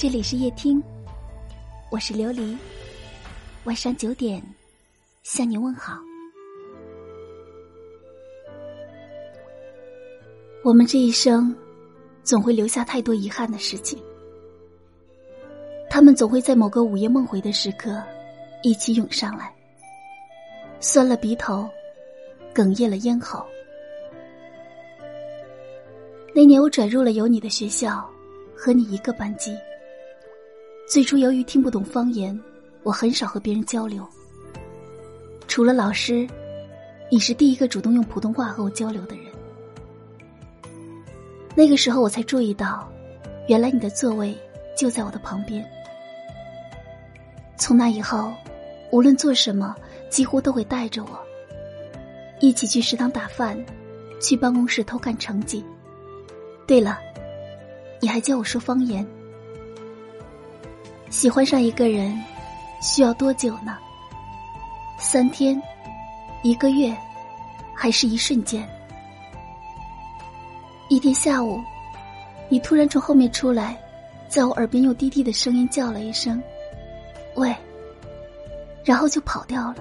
这里是夜听，我是琉璃。晚上九点，向你问好。我们这一生，总会留下太多遗憾的事情，他们总会在某个午夜梦回的时刻，一起涌上来，酸了鼻头，哽咽了咽喉。那年我转入了有你的学校，和你一个班级。最初由于听不懂方言，我很少和别人交流。除了老师，你是第一个主动用普通话和我交流的人。那个时候我才注意到，原来你的座位就在我的旁边。从那以后，无论做什么，几乎都会带着我，一起去食堂打饭，去办公室偷看成绩。对了，你还教我说方言。喜欢上一个人，需要多久呢？三天，一个月，还是一瞬间？一天下午，你突然从后面出来，在我耳边用低低的声音叫了一声“喂”，然后就跑掉了。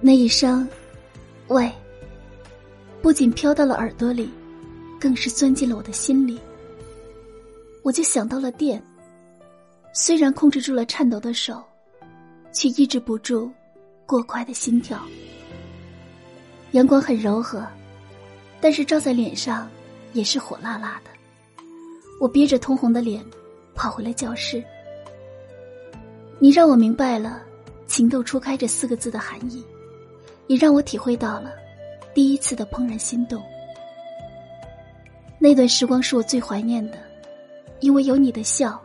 那一声“喂”，不仅飘到了耳朵里，更是钻进了我的心里。我就想到了电。虽然控制住了颤抖的手，却抑制不住过快的心跳。阳光很柔和，但是照在脸上也是火辣辣的。我憋着通红的脸，跑回了教室。你让我明白了“情窦初开”这四个字的含义，也让我体会到了第一次的怦然心动。那段时光是我最怀念的，因为有你的笑。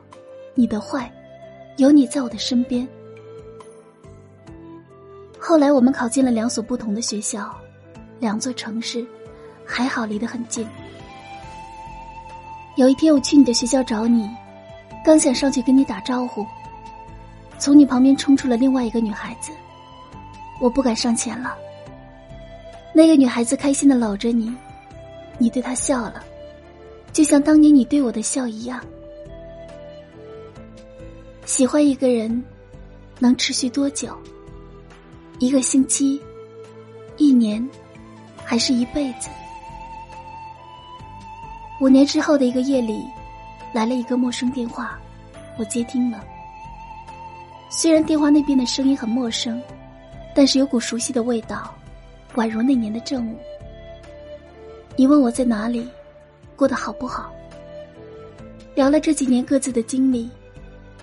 你的坏，有你在我的身边。后来我们考进了两所不同的学校，两座城市，还好离得很近。有一天我去你的学校找你，刚想上去跟你打招呼，从你旁边冲出了另外一个女孩子，我不敢上前了。那个女孩子开心的搂着你，你对她笑了，就像当年你对我的笑一样。喜欢一个人，能持续多久？一个星期，一年，还是一辈子？五年之后的一个夜里，来了一个陌生电话，我接听了。虽然电话那边的声音很陌生，但是有股熟悉的味道，宛如那年的正午。你问我在哪里，过得好不好？聊了这几年各自的经历。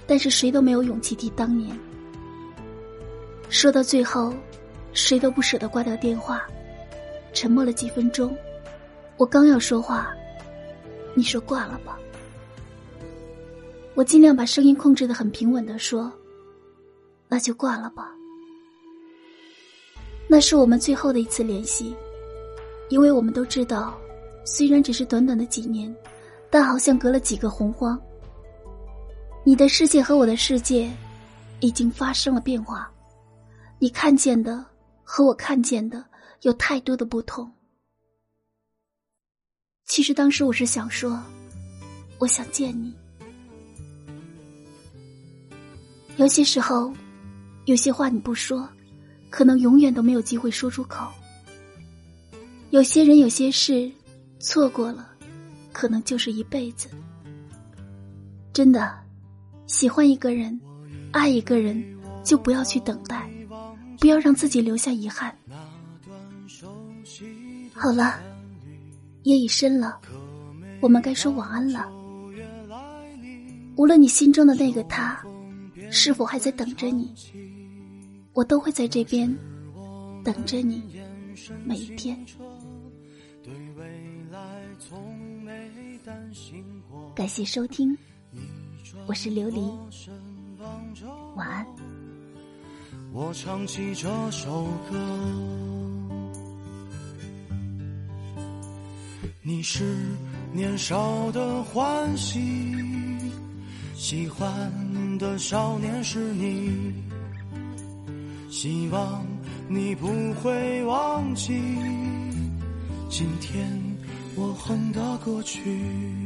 但是谁都没有勇气提当年。说到最后，谁都不舍得挂掉电话，沉默了几分钟。我刚要说话，你说挂了吧。我尽量把声音控制的很平稳的说：“那就挂了吧。”那是我们最后的一次联系，因为我们都知道，虽然只是短短的几年，但好像隔了几个洪荒。你的世界和我的世界，已经发生了变化。你看见的和我看见的有太多的不同。其实当时我是想说，我想见你。有些时候，有些话你不说，可能永远都没有机会说出口。有些人，有些事，错过了，可能就是一辈子。真的。喜欢一个人，爱一个人，就不要去等待，不要让自己留下遗憾。好了，夜已深了，我们该说晚安了。无论你心中的那个他，是否还在等着你，我都会在这边等着你，每一天。感谢收听。我是琉璃，晚安。我唱起这首歌，你是年少的欢喜，喜欢的少年是你，希望你不会忘记今天我哼的歌曲。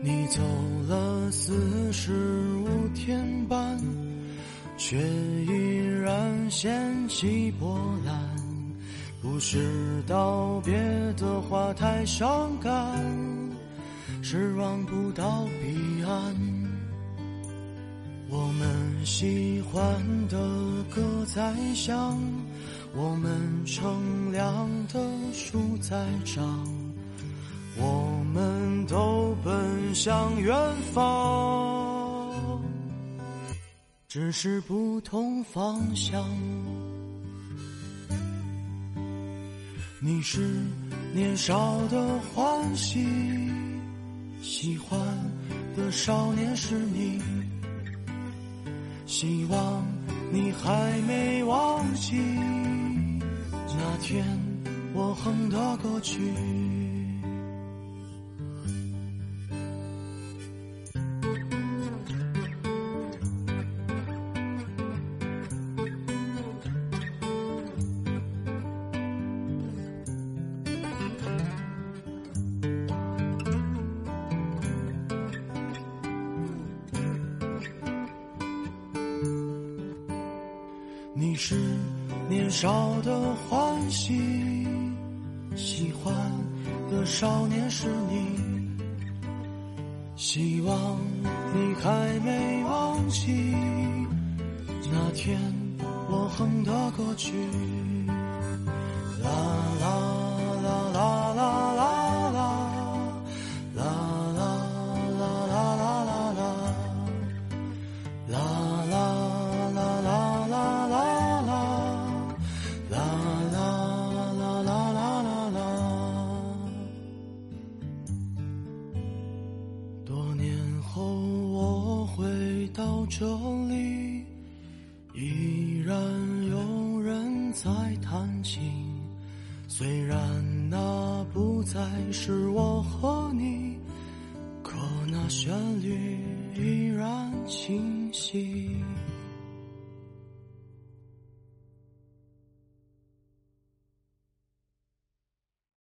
你走了四十五天半，却依然掀起波澜。不是道别的话太伤感，是望不到彼岸。我们喜欢的歌在响，我们乘凉的树在长，我向远方，只是不同方向。你是年少的欢喜，喜欢的少年是你，希望你还没忘记那天我哼的歌曲。是年少的欢喜，喜欢的少年是你，希望你还没忘记那天我哼的歌曲。那不再是我和你，可那旋律依然清晰。